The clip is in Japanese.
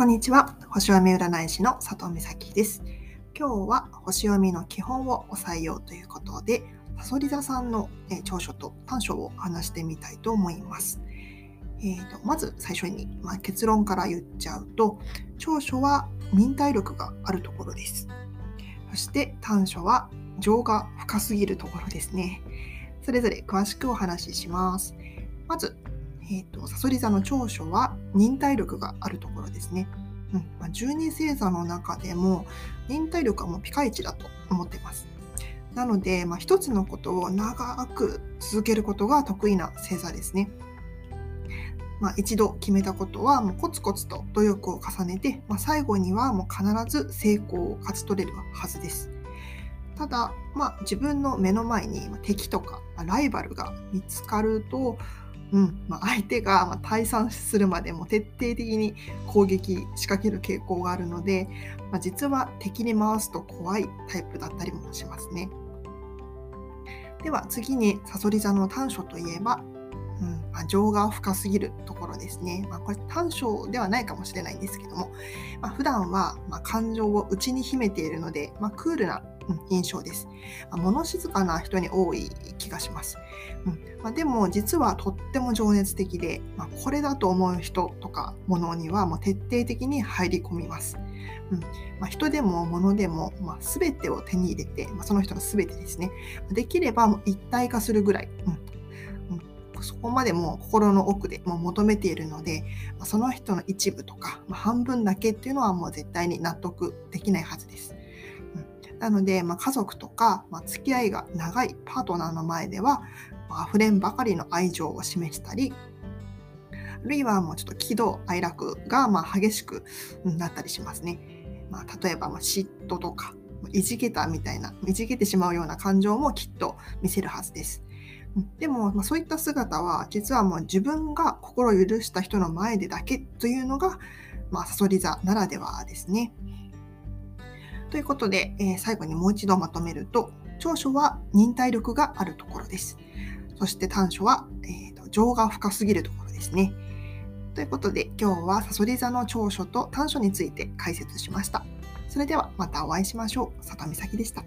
こんにちは。星読み占い師の佐藤美咲です。今日は星読みの基本を押さえようということで、さそり座さんの長所と短所を話してみたいと思います。えーと、まず最初に、まあ、結論から言っちゃうと、長所は忍耐力があるところです。そして短所は情が深すぎるところですね。それぞれ詳しくお話しします。まず、えーと、サソリ座の長所は忍耐力があるところですね。うんまあ、12星座の中でも忍耐力はもうピカイチだと思ってます。なので、まあ、一つのことを長く続けることが得意な星座ですね。まあ、一度決めたことはもうコツコツと努力を重ねて、まあ、最後にはもう必ず成功を勝ち取れるはずです。ただ、まあ、自分の目の前に敵とかライバルが見つかると、うんまあ、相手がま退散するまでも徹底的に攻撃仕掛ける傾向があるので、まあ、実は敵に回すと怖いタイプだったりもしますね。では次にさそり座の短所といえばうんまあ、情が深すぎるところですね。まあ、これ短所ではないかもしれないんですけども、まあ、普段はま感情を内に秘めているので、まクールな印象です。ま物静かな人に多い気がします。うんまあ、でも実はとっても情熱的で、まあ、これだと思う人とかものにはもう徹底的に入り込みます。うんまあ、人でも物でも、まあ、全てを手に入れて、まあ、その人の全てですねできればもう一体化するぐらい、うん、そこまでも心の奥でも求めているのでまその人の一部とか、まあ、半分だけっていうのはもう絶対に納得できないはずです。なので、まあ、家族とか、まあ、付き合いが長いパートナーの前では、まあ、溢れんばかりの愛情を示したりあるいはもうちょっと喜怒哀楽がまあ激しくなったりしますね。まあ、例えば嫉妬とかいじけたみたいないじけてしまうような感情もきっと見せるはずです。でも、まあ、そういった姿は実はもう自分が心を許した人の前でだけというのが、まあ、サソリ座ならではですね。ということで、えー、最後にもう一度まとめると長所は忍耐力があるところです。そして短所は、えーと、情が深すぎるところですね。ということで今日はサソリ座の長所と短所について解説しました。それではまたお会いしましょう。里美咲でした。